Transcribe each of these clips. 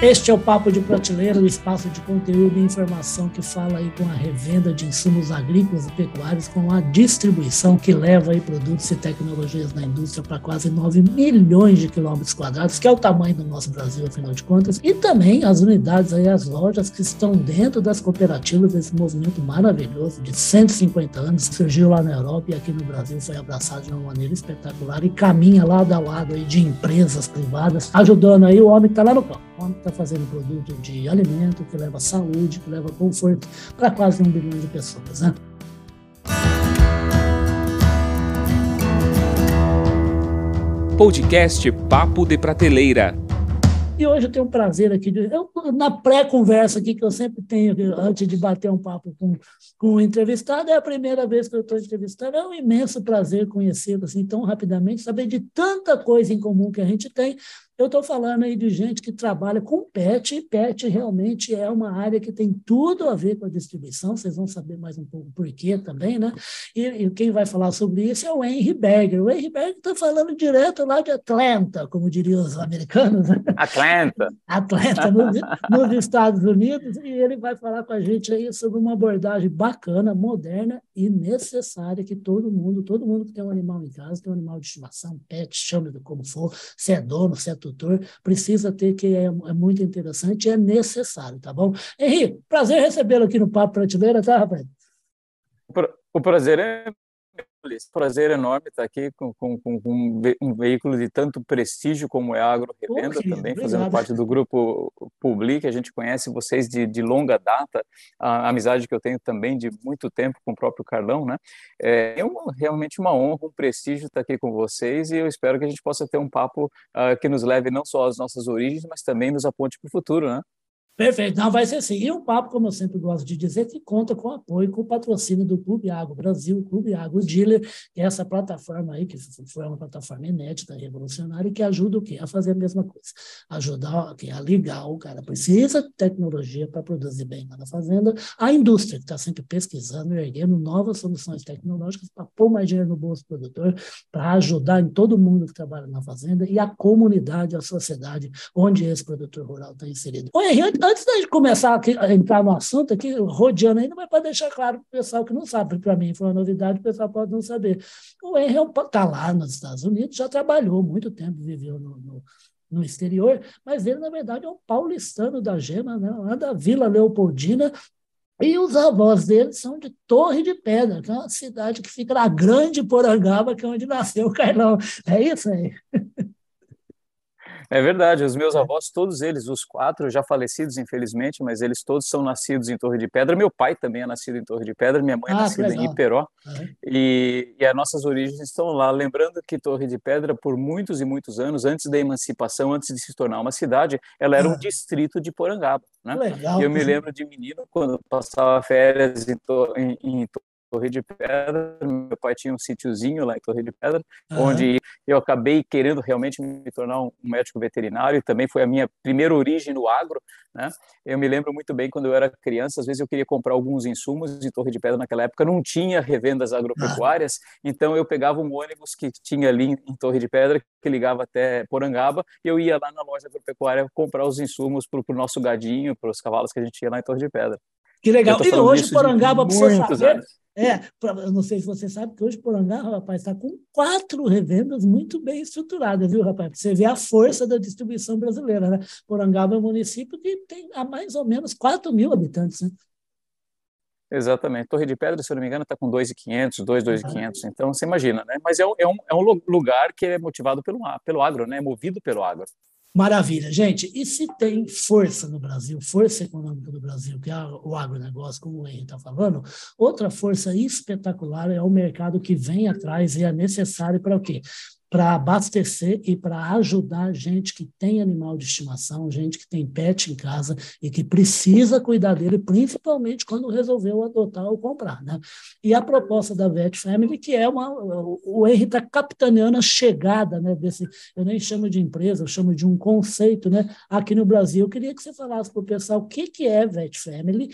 Este é o Papo de Prateleira, o espaço de conteúdo e informação que fala aí com a revenda de insumos agrícolas e pecuários, com a distribuição que leva aí produtos e tecnologias na indústria para quase 9 milhões de quilômetros quadrados, que é o tamanho do nosso Brasil, afinal de contas, e também as unidades aí, as lojas que estão dentro das cooperativas desse movimento maravilhoso de 150 anos, que surgiu lá na Europa e aqui no Brasil foi abraçado de uma maneira espetacular e caminha lado a lado aí de empresas privadas, ajudando aí o homem que está lá no campo. O homem está fazendo produto de alimento que leva saúde, que leva conforto para quase um bilhão de pessoas. Né? Podcast Papo de Prateleira. E hoje eu tenho um prazer aqui, de, eu, na pré-conversa aqui que eu sempre tenho, antes de bater um papo com, com o entrevistado, é a primeira vez que eu estou entrevistando, é um imenso prazer conhecê-lo assim tão rapidamente, saber de tanta coisa em comum que a gente tem, eu estou falando aí de gente que trabalha com PET, e PET realmente é uma área que tem tudo a ver com a distribuição, vocês vão saber mais um pouco por quê também, né? E, e quem vai falar sobre isso é o Henry Berger. O Henry Berger está falando direto lá de Atlanta, como diriam os americanos. Né? Atlanta. Atlanta, nos, nos Estados Unidos, e ele vai falar com a gente aí sobre uma abordagem bacana, moderna e necessária que todo mundo, todo mundo que tem um animal em casa, tem um animal de estimação, pet, chame do como for, se é dono, se é tutor, precisa ter, que é, é muito interessante é necessário, tá bom? Henrique, prazer recebê-lo aqui no Papo Prateleira, tá, rapaz? O prazer é prazer enorme estar aqui com, com, com, um veículo de tanto prestígio como é a Agro Revenda, também obrigado. fazendo parte do grupo Public, a gente conhece vocês de, de longa data, a, a, amizade que eu tenho também de muito tempo com o próprio Carlão, né? É, é uma, realmente uma honra, um prestígio estar aqui com vocês e eu espero que a gente possa ter um papo uh, que nos leve não só às nossas origens, mas também nos aponte para o futuro, né? Perfeito, não vai ser assim. E um papo, como eu sempre gosto de dizer, que conta com o apoio, com o patrocínio do Clube Água Brasil, Clube Água Dealer, que é essa plataforma aí, que foi uma plataforma inédita, revolucionária, que ajuda o quê? A fazer a mesma coisa. Ajudar quê? a ligar o cara. Precisa de tecnologia para produzir bem lá na fazenda. A indústria, que está sempre pesquisando erguendo novas soluções tecnológicas para pôr mais dinheiro no bolso do produtor, para ajudar em todo mundo que trabalha na fazenda e a comunidade, a sociedade onde esse produtor rural está inserido. Oi, antes da gente começar aqui, a entrar no assunto aqui, rodeando ainda, mas para deixar claro para o pessoal que não sabe, para mim foi uma novidade, o pessoal pode não saber. O Henry está lá nos Estados Unidos, já trabalhou muito tempo, viveu no, no no exterior, mas ele, na verdade, é um paulistano da Gema, né? lá da Vila Leopoldina, e os avós dele são de Torre de Pedra, que é uma cidade que fica na Grande Porangaba, que é onde nasceu o Carlão. É isso aí. É verdade, os meus é. avós, todos eles, os quatro, já falecidos, infelizmente, mas eles todos são nascidos em Torre de Pedra. Meu pai também é nascido em Torre de Pedra, minha mãe é ah, nascida em Iperó, uhum. e, e as nossas origens estão lá. Lembrando que Torre de Pedra, por muitos e muitos anos, antes da emancipação, antes de se tornar uma cidade, ela era um ah. distrito de Porangaba. Né? Legal, eu me lembro de menino, quando passava férias em, em, em Torre de Pedra. Meu pai tinha um sítiozinho lá em Torre de Pedra, uhum. onde eu acabei querendo realmente me tornar um médico veterinário. Também foi a minha primeira origem no agro. Né? Eu me lembro muito bem quando eu era criança, às vezes eu queria comprar alguns insumos em Torre de Pedra naquela época, não tinha revendas agropecuárias, uhum. então eu pegava um ônibus que tinha ali em Torre de Pedra, que ligava até Porangaba, e eu ia lá na loja agropecuária comprar os insumos para o nosso gadinho, para os cavalos que a gente tinha lá em Torre de Pedra. Que legal. E hoje Porangaba, para você saber, anos. É, eu não sei se você sabe que hoje Porangá, rapaz, está com quatro revendas muito bem estruturadas, viu, rapaz? Você vê a força da distribuição brasileira, né? Porangaba é um município que tem há mais ou menos 4 mil habitantes, né? Exatamente. Torre de Pedra, se eu não me engano, está com 2.500, 2.500. Então, você imagina, né? Mas é um, é, um, é um lugar que é motivado pelo, pelo agro, né? Movido pelo agro. Maravilha, gente. E se tem força no Brasil, força econômica do Brasil, que é o agronegócio, como o Henrique está falando, outra força espetacular é o mercado que vem atrás e é necessário para o quê? Para abastecer e para ajudar gente que tem animal de estimação, gente que tem pet em casa e que precisa cuidar dele, principalmente quando resolveu adotar ou comprar. Né? E a proposta da Vet Family, que é uma. O Henry está capitaneando a chegada né, desse. Eu nem chamo de empresa, eu chamo de um conceito né, aqui no Brasil. Eu queria que você falasse para o pessoal o que, que é Vet Family,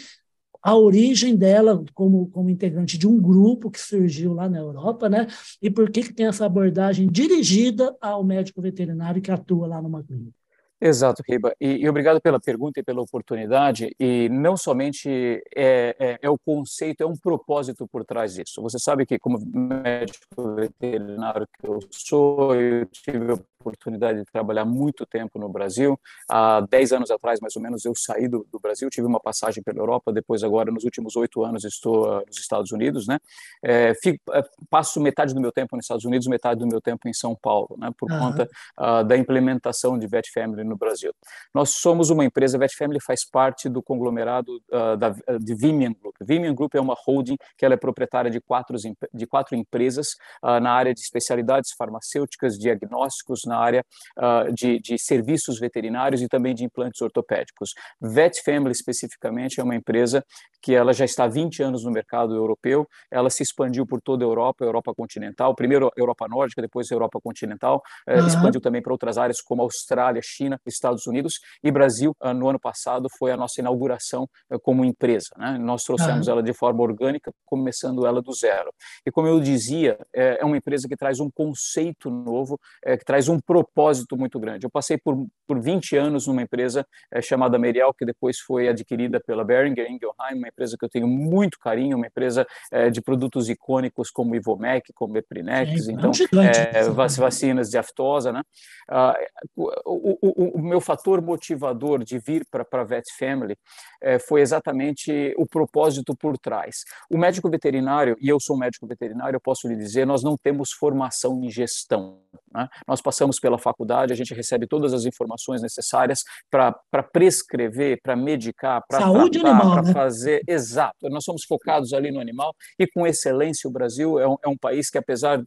a origem dela como, como integrante de um grupo que surgiu lá na Europa, né? E por que, que tem essa abordagem dirigida ao médico veterinário que atua lá numa clínica? Exato, Riba. E, e, obrigado pela pergunta e pela oportunidade. E não somente é, é, é, o conceito, é um propósito por trás disso. Você sabe que, como médico veterinário que eu sou, eu tive a oportunidade de trabalhar muito tempo no Brasil. Há 10 anos atrás, mais ou menos, eu saí do, do Brasil, tive uma passagem pela Europa, depois agora, nos últimos oito anos, estou uh, nos Estados Unidos, né? É, fico, é, passo metade do meu tempo nos Estados Unidos, metade do meu tempo em São Paulo, né? Por uhum. conta uh, da implementação de Vet Family no Brasil. Nós somos uma empresa, Vet Family faz parte do conglomerado uh, da, de Vimian Group. Vimian Group é uma holding que ela é proprietária de quatro, de quatro empresas na área de especialidades farmacêuticas, diagnósticos, na área uh, de, de, serviços veterinários e também de implantes ortopédicos. Vet Family, especificamente, é uma empresa que ela já está há 20 anos no mercado europeu, ela se expandiu por toda a Europa, Europa continental, primeiro Europa nórdica, depois Europa continental, uhum. expandiu também para outras áreas como Austrália, China, Estados Unidos e Brasil, uh, no ano passado, foi a nossa inauguração uh, como empresa. Né? Nós trouxemos uhum. ela de forma orgânica, começando ela do zero. E como eu dizia, é, é uma empresa que traz um conceito novo, é, que traz um propósito muito grande. Eu passei por, por 20 anos numa empresa é, chamada Merial, que depois foi adquirida pela Behringer Ingelheim, uma empresa que eu tenho muito carinho, uma empresa é, de produtos icônicos como Ivomec, como Eprinex, então é, vacinas de aftosa, né? Ah, o, o, o, meu fator motivador de vir para a Vet Family é, foi exatamente o propósito por trás. O médico veterinário, e eu sou médico veterinário, eu posso lhe dizer, nós não temos formação em gestão. Né? Nós passamos pela faculdade, a gente recebe todas as informações necessárias para prescrever, para medicar, para saúde tratar, para né? fazer. Exato. Nós somos focados ali no animal e com excelência o Brasil é um, é um país que apesar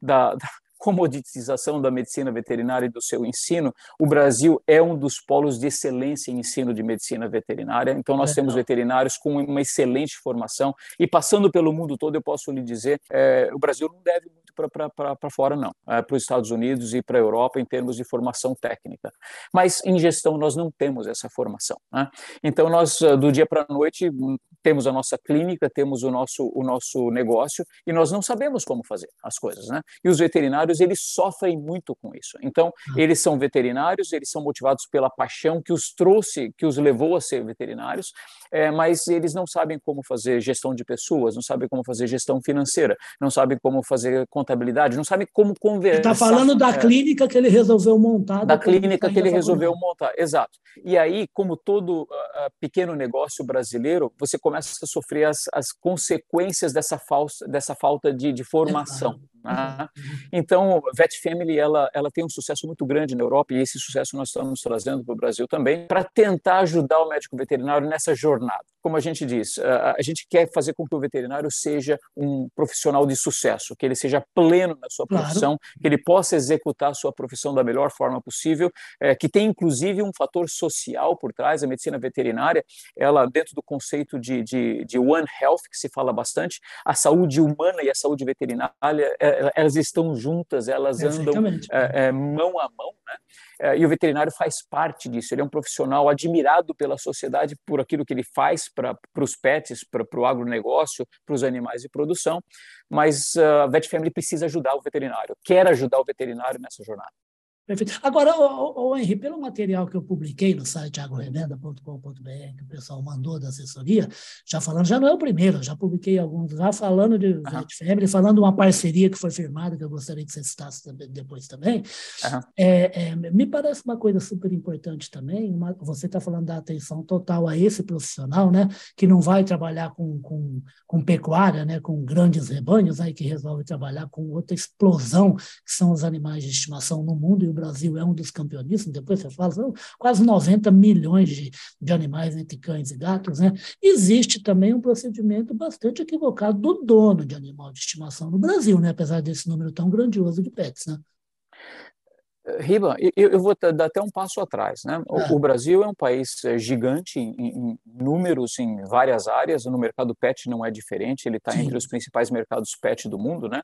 da, da comoditização da medicina veterinária e do seu ensino, o Brasil é um dos polos de excelência em ensino de medicina veterinária. Então, nós é, temos veterinários com uma excelente formação e passando pelo mundo todo, eu posso lhe dizer, é, o Brasil não deve muito para fora, não, é, para os Estados Unidos e para a Europa em termos de formação técnica. Mas em gestão nós não temos essa formação. Né? Então, nós, do dia para a noite, temos a nossa clínica, temos o nosso, o nosso negócio e nós não sabemos como fazer as coisas, né? E os veterinários, eles sofrem muito com isso. Então, ah. eles são veterinários, eles são motivados pela paixão que os trouxe, que os levou a ser veterinários, é, mas eles não sabem como fazer gestão de pessoas, não sabem como fazer gestão financeira, não sabem como fazer contabilidade, não sabem como conversar. Está falando da é, clínica que ele resolveu montar. Da clínica que ele resolveu montar, exato. E aí, como todo uh, pequeno negócio brasileiro, você começa começa a sofrer as, as consequências dessa, falsa, dessa falta de, de formação. Né? Então, Vet Family ela, ela tem um sucesso muito grande na Europa e esse sucesso nós estamos trazendo para o Brasil também para tentar ajudar o médico veterinário nessa jornada. Como a gente diz, a, gente quer fazer com que o veterinário seja um profissional de sucesso, que ele seja pleno na sua profissão, claro. que ele possa executar a sua profissão da melhor forma possível, é, que tem inclusive um fator social por trás. A medicina veterinária, ela dentro do conceito de, de, de One Health, que se fala bastante, a saúde humana e a saúde veterinária é, elas estão juntas, elas andam é, é, mão a mão, né? É, e o veterinário faz parte disso. Ele é um profissional admirado pela sociedade por aquilo que ele faz para os pets, para o agronegócio, para os animais de produção, mas a Vet Family precisa ajudar o veterinário, quer ajudar o veterinário nessa jornada. Perfeito. Agora, o, o, Henri, pelo material que eu publiquei no site agrorevenda.com.br, que o pessoal mandou da assessoria, já falando, já não é o primeiro, já publiquei alguns, já falando de uhum. Family, falando de uma parceria que foi firmada, que eu gostaria que você citasse depois também. Uhum. É, é, me parece uma coisa super importante também, uma, você está falando da atenção total a esse profissional, né, que não vai trabalhar com, com, com pecuária, né, com grandes rebanhos, aí que resolve trabalhar com outra explosão, que são os animais de estimação no mundo, o Brasil é um dos campeonistas, depois você fala, são quase 90 milhões de, de animais entre cães e gatos, né? Existe também um procedimento bastante equivocado do dono de animal de estimação no Brasil, né? Apesar desse número tão grandioso de pets, né? Riba, eu, eu, vou dar até um passo atrás. Né? O, é. o Brasil é um país é, gigante em, em, números em várias áreas. No mercado pet não é diferente. Ele está entre os principais mercados pet do mundo, né?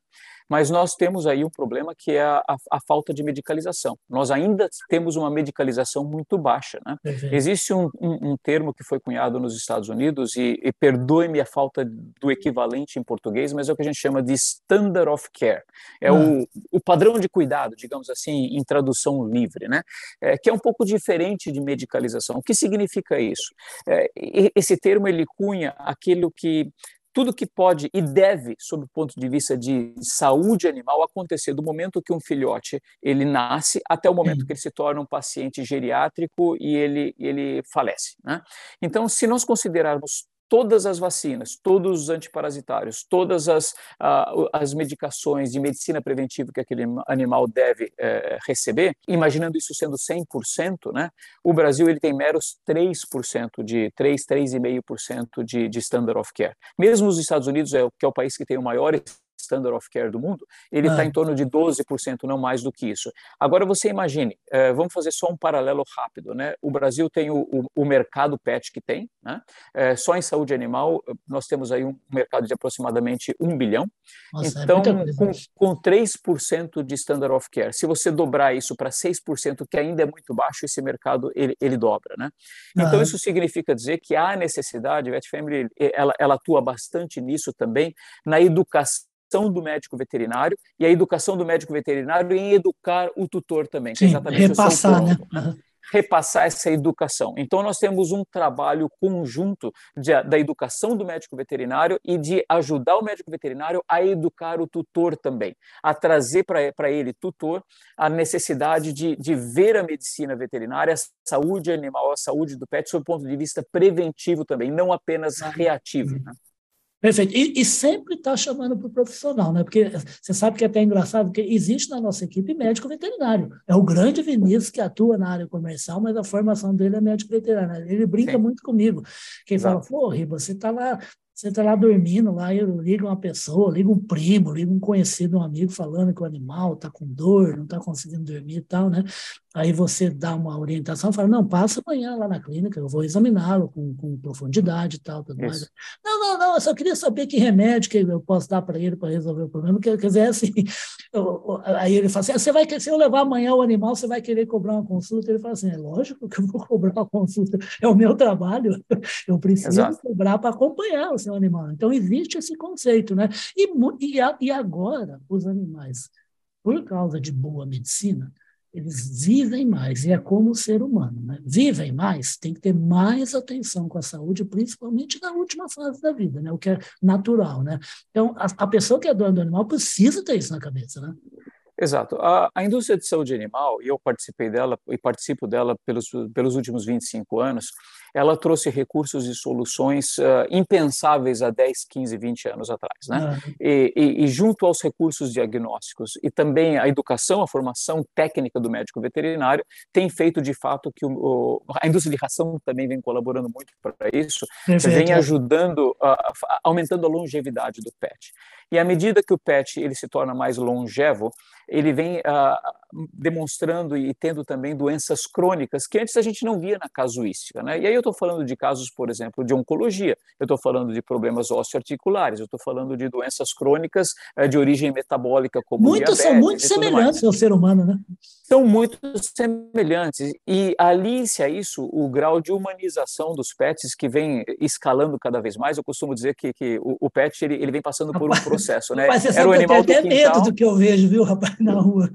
Mas nós temos aí um problema que é a, a, a falta de medicalização. Nós ainda temos uma medicalização muito baixa. Né? Existe um, um, um, termo que foi cunhado nos Estados Unidos, e, e perdoe-me a falta do equivalente em português, mas é o que a gente chama de standard of care. É ah. o, o padrão de cuidado, digamos assim, em tradução livre, né? É, que é um pouco diferente de medicalização. O que significa isso? É, esse termo ele cunha aquilo que tudo que pode e deve, sob o ponto de vista de saúde animal, acontecer do momento que um filhote ele nasce até o momento que ele se torna um paciente geriátrico e ele, ele falece. Né? Então, se nós considerarmos todas as vacinas, todos os antiparasitários, todas as, uh, as medicações de medicina preventiva que aquele animal deve uh, receber, imaginando isso sendo 100%, né, o Brasil ele tem meros 3% de 3, 3,5% de, de standard of care. Mesmo os Estados Unidos, é, que é o país que tem o maior standard of care do mundo, ele está ah. em torno de 12%, não mais do que isso. Agora você imagine, uh, vamos fazer só um paralelo rápido, né? O Brasil tem o, o, o mercado PET que tem, né? Uh, só em saúde animal nós temos aí um mercado de aproximadamente 1 bilhão. Nossa, é então, é com, com 3% de standard of care, se você dobrar isso para 6%, que ainda é muito baixo, esse mercado ele, ele dobra, né? Então isso significa dizer que há necessidade, a Vet Family ela, ela atua bastante nisso também, na educação do médico veterinário e a educação do médico veterinário em educar o tutor também. Sim, repassar, né? Uhum. Repassar essa educação. Então, nós temos um trabalho conjunto de, da educação do médico veterinário e de ajudar o médico veterinário a educar o tutor também, a trazer para ele, tutor, a necessidade de, de ver a medicina veterinária, a saúde animal, a saúde do pet, sob o ponto de vista preventivo também, não apenas reativo. Né? Perfeito. E, e sempre está chamando para o profissional, né? Porque você sabe que é até engraçado, porque existe na nossa equipe médico veterinário. É o grande Vinícius que atua na área comercial, mas a formação dele é médico veterinário. Ele brinca Sim. muito comigo. Quem fala, pô, Riba, você está lá você está lá dormindo, lá eu ligo uma pessoa, ligo um primo, ligo um conhecido, um amigo falando que o animal está com dor, não está conseguindo dormir e tal, né? Aí você dá uma orientação, fala, não, passa amanhã lá na clínica, eu vou examiná-lo com, com profundidade e tal, tudo mais. Não, não, não, eu só queria saber que remédio que eu posso dar para ele para resolver o problema, quer, dizer, é assim, eu, aí ele fala assim, ah, você vai, se eu levar amanhã o animal, você vai querer cobrar uma consulta? Ele fala assim, é lógico que eu vou cobrar uma consulta, é o meu trabalho, eu preciso Exato. cobrar para acompanhar o seu animal. Então, existe esse conceito, né? E, e, e agora, os animais, por causa de boa medicina, eles vivem mais, e é como o ser humano, né? Vivem mais, tem que ter mais atenção com a saúde, principalmente na última fase da vida, né? O que é natural, né? Então, a, a pessoa que é dona do animal precisa ter isso na cabeça, né? Exato. A, a, indústria de saúde animal, e eu participei dela e participo dela pelos, pelos últimos 25 anos, ela trouxe recursos e soluções uh, impensáveis há 10, 15, 20 anos atrás. Né? Uhum. E, e, e, junto aos recursos diagnósticos e também a educação, a formação técnica do médico veterinário, tem feito de fato que o, o, a indústria de ração também vem colaborando muito para isso, Perfeito. vem ajudando, uh, aumentando a longevidade do pet. E à medida que o pet ele se torna mais longevo, ele vem uh, demonstrando e tendo também doenças crônicas que antes a gente não via na casuística. Né? E aí eu estou falando de casos, por exemplo, de oncologia, eu estou falando de problemas osteoarticulares, eu estou falando de doenças crônicas uh, de origem metabólica, como Muitas são muito semelhantes ao ser humano, né? São muito semelhantes. E alice a isso o grau de humanização dos pets que vem escalando cada vez mais. Eu costumo dizer que, que o, o pet ele, ele vem passando por um processo. Né? Mas você Era sabe o animal eu tenho até medo do que eu vejo, viu, rapaz, na rua.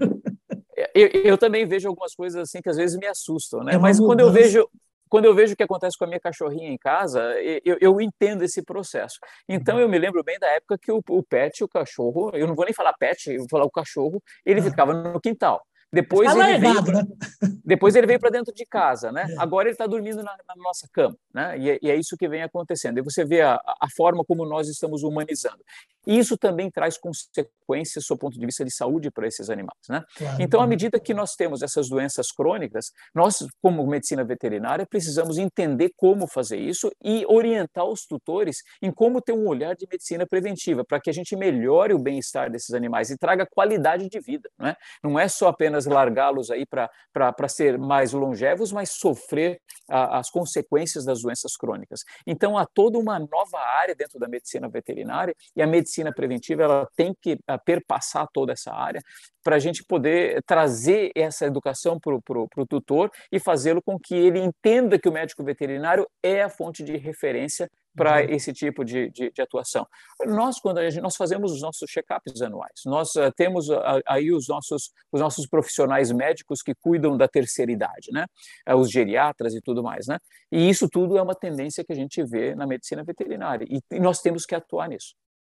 Eu, eu, também vejo algumas coisas assim que às vezes me assustam, né? É Mas quando eu vejo quando eu vejo o que acontece com a minha cachorrinha em casa, eu, eu entendo esse processo. Então, eu me lembro bem da época que o, o pet, o cachorro, eu não vou nem falar pet, eu vou falar o cachorro, ele ficava no quintal. Depois ele, largado, veio, né? depois ele veio para dentro de casa, né? É. Agora ele está dormindo na, na, nossa cama, né? E, é, e, é isso que vem acontecendo. E você vê a, a forma como nós estamos humanizando. E isso também traz consequências, do ponto de vista de saúde, para esses animais. Né? Claro. Então, à medida que nós temos essas doenças crônicas, nós, como medicina veterinária, precisamos entender como fazer isso e orientar os tutores em como ter um olhar de medicina preventiva, para que a gente melhore o bem-estar desses animais e traga qualidade de vida. Não é, não é só apenas largá-los aí para ser mais longevos, mas sofrer a, as consequências das doenças crônicas. Então, há toda uma nova área dentro da medicina veterinária e a medicina medicina preventiva ela tem que uh, perpassar toda essa área para a gente poder trazer essa educação para o tutor e fazê-lo com que ele entenda que o médico veterinário é a fonte de referência para uhum. esse tipo de, de, de, atuação. Nós, quando a gente, nós fazemos os nossos check-ups anuais, nós uh, temos uh, aí os nossos, os nossos profissionais médicos que cuidam da terceira idade, né? Uh, os geriatras e tudo mais. Né? E isso tudo é uma tendência que a gente vê na medicina veterinária e, e nós temos que atuar nisso.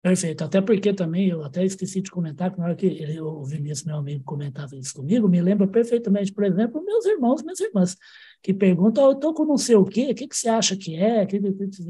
Perfeito. Até porque também, eu até esqueci de comentar, que na hora que ele, o Vinícius, meu amigo, comentava isso comigo, me lembra perfeitamente, por exemplo, meus irmãos, minhas irmãs que pergunta, oh, eu estou com não sei o quê, o que, que você acha que é?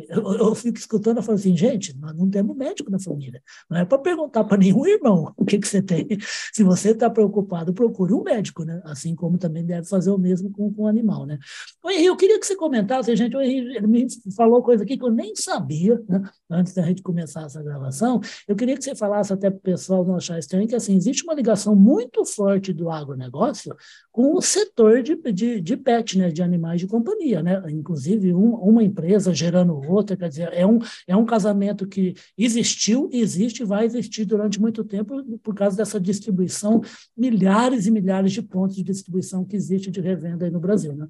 Eu, fico escutando e falo assim, gente, nós não temos médico na família. Não é para perguntar para nenhum irmão o que, que você tem. Se você está preocupado, procure um médico, né? Assim como também deve fazer o mesmo com, com o animal, né? O Henrique, eu queria que você comentasse, gente, o Henrique ele me falou coisa aqui que eu nem sabia, né? Antes da gente começar essa gravação, eu queria que você falasse até para o pessoal não achar estranho que, assim, existe uma ligação muito forte do agronegócio com o setor de, de, de pet, né? De animais de companhia, né? Inclusive um, uma empresa gerando outra, quer dizer, é um, é um casamento que existiu, existe e vai existir durante muito tempo por causa dessa distribuição, milhares e milhares de pontos de distribuição que existe de revenda aí no Brasil, né?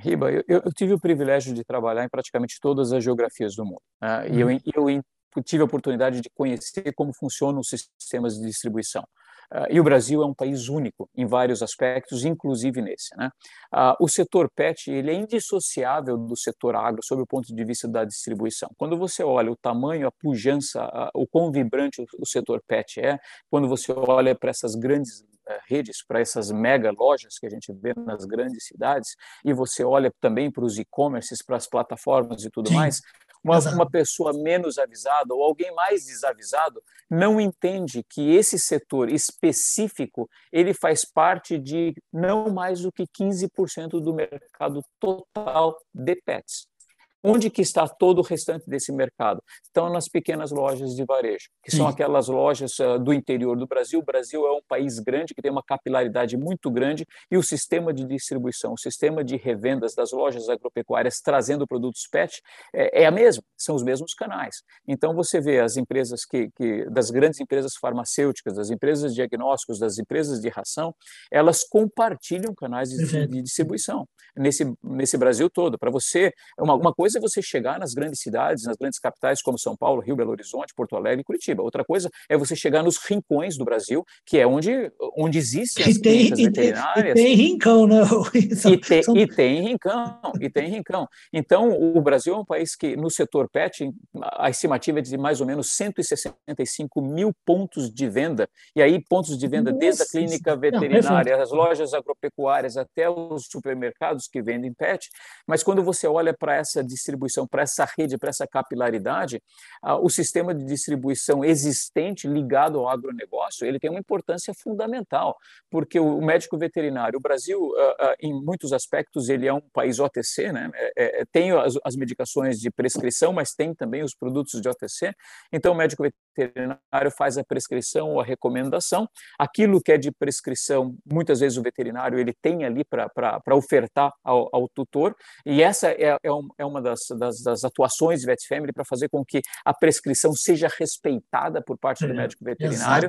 Riba, eu, eu tive o privilégio de trabalhar em praticamente todas as geografias do mundo. Né? E eu, uhum. eu tive a oportunidade de conhecer como funcionam os sistemas de distribuição. Uh, e o Brasil é um país único em vários aspectos, inclusive nesse. Né? Uh, o setor PET ele é indissociável do setor agro sob o ponto de vista da distribuição. Quando você olha o tamanho, a pujança, o quão vibrante o, o, setor PET é, quando você olha para essas grandes eh, redes, para essas mega lojas que a gente vê nas grandes cidades, e você olha também para os e-commerces, para as plataformas e tudo Sim. mais, uma, uma pessoa menos avisada ou alguém mais desavisado não entende que esse setor específico ele faz parte de não mais do que 15% do mercado total de pets. Onde que está todo o restante desse mercado? Estão nas pequenas lojas de varejo, que são aquelas lojas uh, do interior do Brasil. O Brasil é um país grande que tem uma capilaridade muito grande e o sistema de distribuição, o sistema de revendas das lojas agropecuárias trazendo produtos PET é, é a mesma, são os mesmos canais. Então você vê as empresas que, que das grandes empresas farmacêuticas, das empresas de diagnósticos, das empresas de ração, elas compartilham canais de, de distribuição nesse nesse Brasil todo. Para você, uma, uma coisa coisa é você chegar nas grandes cidades, nas grandes capitais como São Paulo, Rio, Belo Horizonte, Porto Alegre e Curitiba. Outra coisa é você chegar nos rincões do Brasil, que é onde, onde existem as tem, veterinárias. E tem, rincão, né? E tem, São... e tem rincão, e tem rincão. Então, o Brasil é um país que, no setor pet, a estimativa é de mais ou menos 165 mil pontos de venda. E aí, pontos de venda Nossa, desde a clínica veterinária, não, as lojas agropecuárias, até os supermercados que vendem pet. Mas quando você olha para essa distribuição, para essa rede, para essa capilaridade, ah, o sistema de distribuição existente ligado ao agronegócio, ele tem uma importância fundamental, porque o médico veterinário, o Brasil, ah, ah, em muitos aspectos, ele é um país OTC, né? É, é, é, tem as, medicações de prescrição, mas tem também os produtos de OTC, então o médico veterinário faz a prescrição ou a recomendação, aquilo que é de prescrição, muitas vezes o veterinário ele tem ali para ofertar ao, ao, tutor, e essa é, é, é uma das das, das, das atuações de Vet Family para fazer com que a prescrição seja respeitada por parte do é, médico veterinário,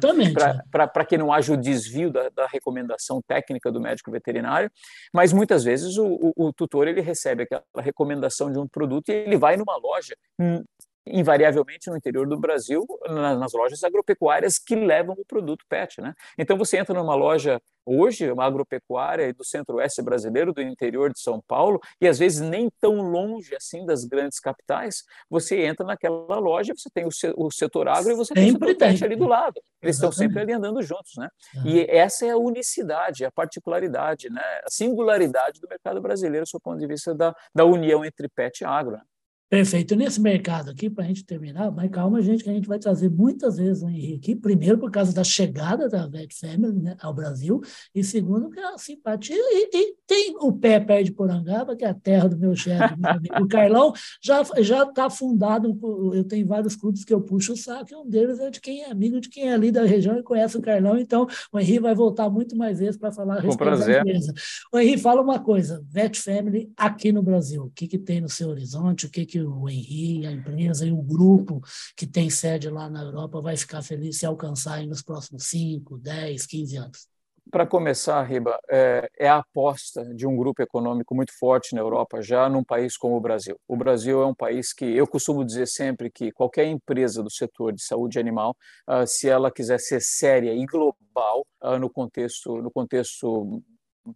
para que não haja o desvio da, da, recomendação técnica do médico veterinário. Mas muitas vezes o, o, o tutor ele recebe aquela recomendação de um produto e ele vai numa loja hum, invariavelmente no interior do Brasil, nas lojas agropecuárias que levam o produto PET. Né? Então, você entra numa loja hoje, uma agropecuária do centro-oeste brasileiro, do interior de São Paulo, e às vezes nem tão longe assim das grandes capitais, você entra naquela loja, você tem o setor agro e você tem o setor PET ali do lado. Eles Exatamente. estão sempre ali andando juntos. Né? Uhum. E essa é a unicidade, a particularidade, né? a singularidade do mercado brasileiro, do ponto de vista da, da união entre PET e agro. Né? Perfeito. Nesse mercado aqui, para a gente terminar, mas calma, gente, que a gente vai trazer muitas vezes o Henrique, primeiro por causa da chegada da Vet Family né, ao Brasil, e segundo, que é a simpatia. E, e, tem o pé perto de Porangaba, que é a terra do meu chefe, meu amigo. O Carlão já está fundado, eu tenho vários clubes que eu puxo o saco, e um deles é de quem é amigo de quem é ali da região e conhece o Carlão, então o Henrique vai voltar muito mais vezes para falar a respeito da empresa. O Henrique, fala uma coisa, Vet Family aqui no Brasil, o que, que tem no seu horizonte, o que, que o Henri, a empresa e o grupo que tem sede lá na Europa vai ficar feliz se alcançarem nos próximos 5, 10, 15 anos? Para começar, Riba, é, é, a aposta de um grupo econômico muito forte na Europa, já num país como o Brasil. O Brasil é um país que eu costumo dizer sempre que qualquer empresa do setor de saúde animal, uh, se ela quiser ser séria e global uh, no contexto no contexto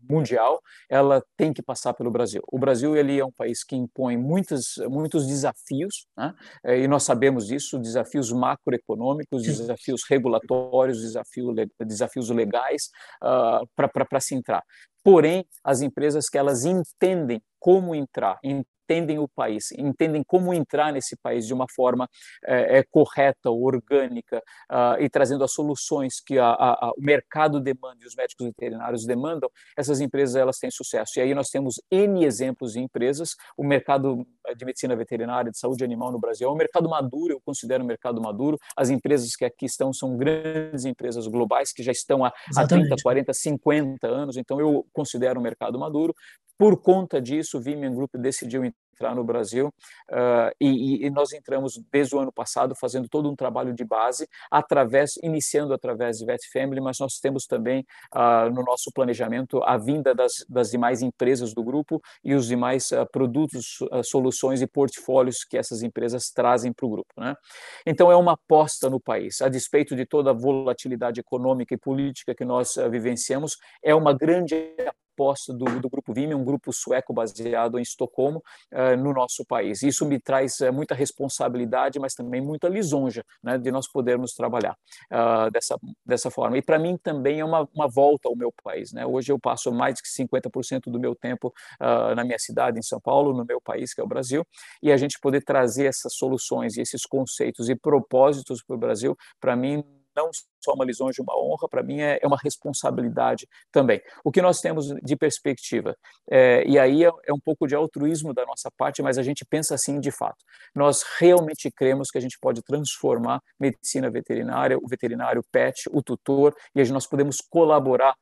mundial, ela tem que passar pelo Brasil. O Brasil ele é um país que impõe muitos, muitos desafios, né? É, e nós sabemos disso, desafios macroeconômicos, desafios regulatórios, desafios, desafios legais uh, ah, para se entrar. Porém, as empresas que elas entendem como entrar, entendem o país, entendem como entrar nesse país de uma forma é, correta, orgânica uh, e trazendo as soluções que a, a, o mercado demanda e os médicos veterinários demandam, essas empresas elas têm sucesso. E aí nós temos N exemplos de empresas. O mercado de medicina veterinária, de saúde animal no Brasil é um mercado maduro, eu considero um mercado maduro. As empresas que aqui estão são grandes empresas globais que já estão há, há 30, 40, 50 anos, então eu considero um mercado maduro. Por conta disso, o Vimian Group decidiu entrar no Brasil uh, e, e, nós entramos desde o ano passado fazendo todo um trabalho de base através iniciando através de Vet Family mas nós temos também uh, no nosso planejamento a vinda das, das demais empresas do grupo e os demais uh, produtos soluções e portfólios que essas empresas trazem para o grupo né? então é uma aposta no país a despeito de toda a volatilidade econômica e política que nós vivenciamos é uma grande aposta do, do Grupo Vime, um grupo sueco baseado em Estocolmo, uh, no nosso país. Isso me traz uh, muita responsabilidade, mas também muita lisonja né, de nós podermos trabalhar uh, dessa, dessa forma. E para mim também é uma, uma volta ao meu país. Né? Hoje eu passo mais de 50% do meu tempo na minha cidade, em São Paulo, no meu país, que é o Brasil, e a gente poder trazer essas soluções e esses conceitos e propósitos para o Brasil, para mim não só uma lisonja, uma honra, para mim é, é, uma responsabilidade também. O que nós temos de perspectiva, é, e aí é, é, um pouco de altruísmo da nossa parte, mas a gente pensa assim de fato. Nós realmente cremos que a gente pode transformar medicina veterinária, o veterinário pet, o tutor, e nós podemos colaborar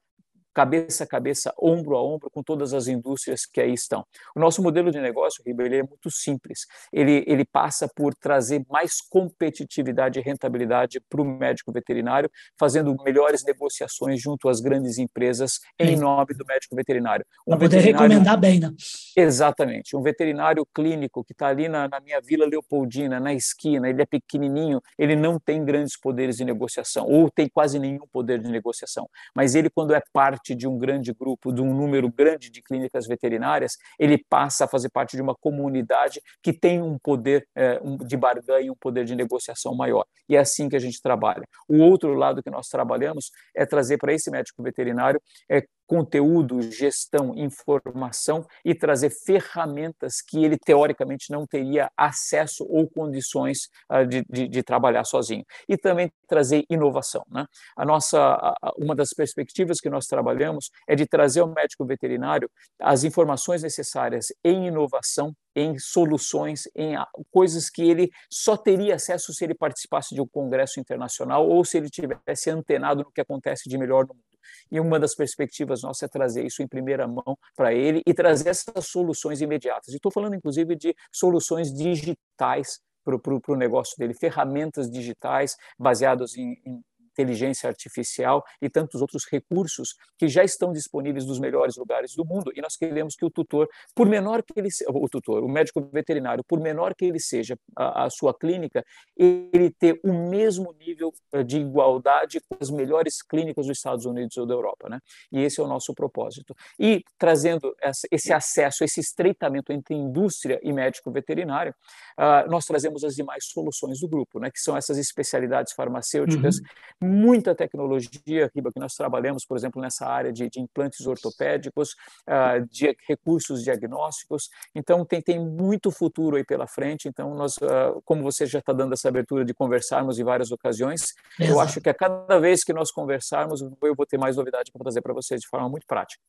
cabeça a cabeça, ombro a ombro com todas as indústrias que aí estão. O nosso modelo de negócio, Ribeiro, ele é muito simples. Ele, ele passa por trazer mais competitividade e rentabilidade para o médico veterinário, fazendo melhores negociações junto às grandes empresas em nome do médico veterinário. Um para poder recomendar bem, né? Exatamente. Um veterinário clínico que está ali na, na minha Vila Leopoldina, na esquina, ele é pequenininho, ele não tem grandes poderes de negociação, ou tem quase nenhum poder de negociação. Mas ele, quando é parte parte de um grande grupo, de um número grande de clínicas veterinárias, ele passa a fazer parte de uma comunidade que tem um poder é, de barganha, um poder de negociação maior. E é assim que a gente trabalha. O outro lado que nós trabalhamos é trazer para esse médico veterinário é, conteúdo, gestão, informação e trazer ferramentas que ele teoricamente não teria acesso ou condições uh, de, de, de, trabalhar sozinho. E também trazer inovação. Né? A nossa, uma das perspectivas que nós trabalhamos é de trazer ao médico veterinário as informações necessárias em inovação em soluções, em coisas que ele só teria acesso se ele participasse de um congresso internacional ou se ele tivesse antenado no que acontece de melhor no mundo. E uma das perspectivas nossas é trazer isso em primeira mão para ele e trazer essas soluções imediatas. Estou falando, inclusive, de soluções digitais para o negócio dele, ferramentas digitais baseadas em, em inteligência artificial e tantos outros recursos que já estão disponíveis nos melhores lugares do mundo. E nós queremos que o tutor, por menor que ele o tutor, o médico veterinário, por menor que ele seja a, a sua clínica, ele ter o mesmo nível eh, de igualdade com as melhores clínicas dos Estados Unidos ou da Europa, né? E esse é o nosso propósito. E trazendo esse acesso, esse estreitamento entre indústria e médico veterinário, uh, nós trazemos as demais soluções do grupo, né? Que são essas especialidades farmacêuticas uhum muita tecnologia, Riba, que nós trabalhamos, por exemplo, nessa área de, de implantes ortopédicos, uh, de recursos diagnósticos. Então, tem, tem muito futuro aí pela frente. Então, nós, uh, como você já está dando essa abertura de conversarmos em várias ocasiões, Exato. eu acho que a cada vez que nós conversarmos, eu vou ter mais novidade para trazer para vocês de forma muito prática.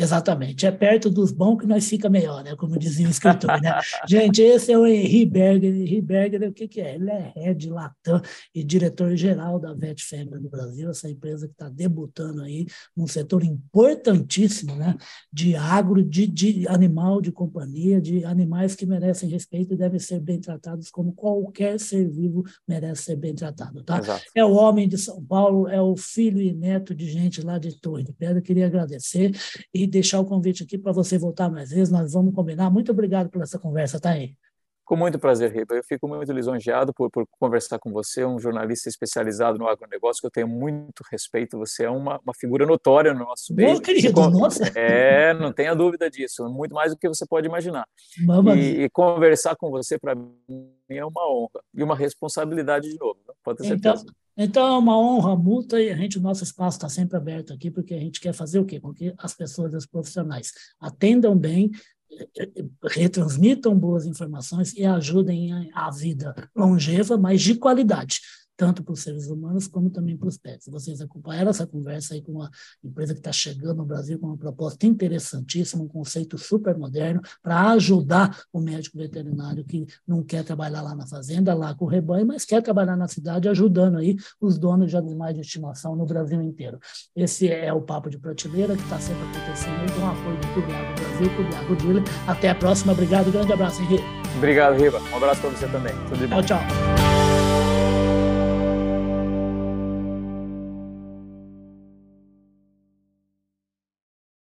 Exatamente. É perto dos bons que nós fica melhor, né? Como dizia o escritor, né? Gente, esse é o Henri Berger. Henri Berger, o que, que é? Ele é head Latam e diretor-geral da Vet Family no Brasil, essa empresa que está debutando aí num setor importantíssimo, né? De agro, de, de animal de companhia, de animais que merecem respeito e devem ser bem tratados como qualquer ser vivo merece ser bem tratado, tá? Exato. É o homem de São Paulo, é o filho e neto de gente lá de Torre de Pedra. Queria agradecer e deixar o convite aqui para você voltar mais vezes, nós vamos combinar. Muito obrigado por essa conversa, tá aí. Com muito prazer, Riba. Eu fico muito lisonjeado por, por, conversar com você, um jornalista especializado no agronegócio, que eu tenho muito respeito. Você é uma, uma figura notória no nosso meio. Meu querido, nossa! É, não tenha dúvida disso. Muito mais do que você pode imaginar. E, e, conversar com você, para mim, é uma honra e uma responsabilidade de novo. Pode ter então, certeza. Então, é uma honra mútua e a gente, o nosso espaço está sempre aberto aqui, porque a gente quer fazer o quê? Com que as pessoas, os profissionais, atendam bem, retransmitam boas informações e ajudem a vida longeva, mas de qualidade tanto para os seres humanos como também para os pets. Vocês acompanharam essa conversa aí com uma empresa que está chegando no Brasil com uma proposta interessantíssima, um conceito super moderno para ajudar o médico veterinário que não quer trabalhar lá na fazenda, lá com o rebanho, mas quer trabalhar na cidade ajudando aí os donos de animais de estimação no Brasil inteiro. Esse é o Papo de Prateleira que está sempre acontecendo aí com o apoio do Clube Agro Brasil, Clube Agro Dealer. Até a próxima. Obrigado. Grande abraço, Henrique. Obrigado, Riva. Um abraço para você também. Tudo de bom. Tchau, tchau.